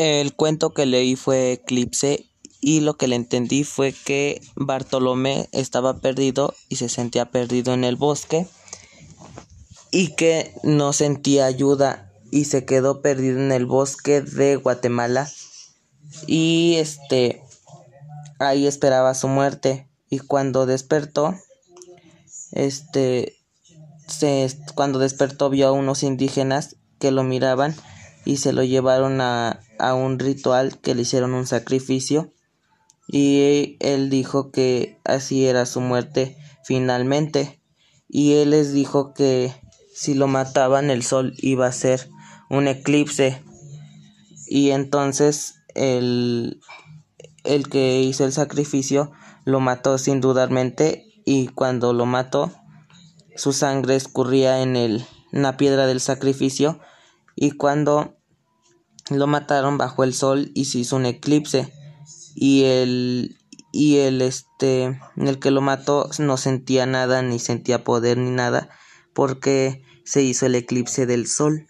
El cuento que leí fue Eclipse y lo que le entendí fue que Bartolomé estaba perdido y se sentía perdido en el bosque y que no sentía ayuda y se quedó perdido en el bosque de Guatemala y este ahí esperaba su muerte. Y cuando despertó este se, cuando despertó vio a unos indígenas que lo miraban y se lo llevaron a, a un ritual que le hicieron un sacrificio y él dijo que así era su muerte finalmente. Y él les dijo que si lo mataban el sol iba a ser un eclipse. Y entonces el, el que hizo el sacrificio lo mató sin dudarmente y cuando lo mató su sangre escurría en el en la piedra del sacrificio. Y cuando lo mataron bajo el sol y se hizo un eclipse. Y el y el este el que lo mató no sentía nada ni sentía poder ni nada porque se hizo el eclipse del sol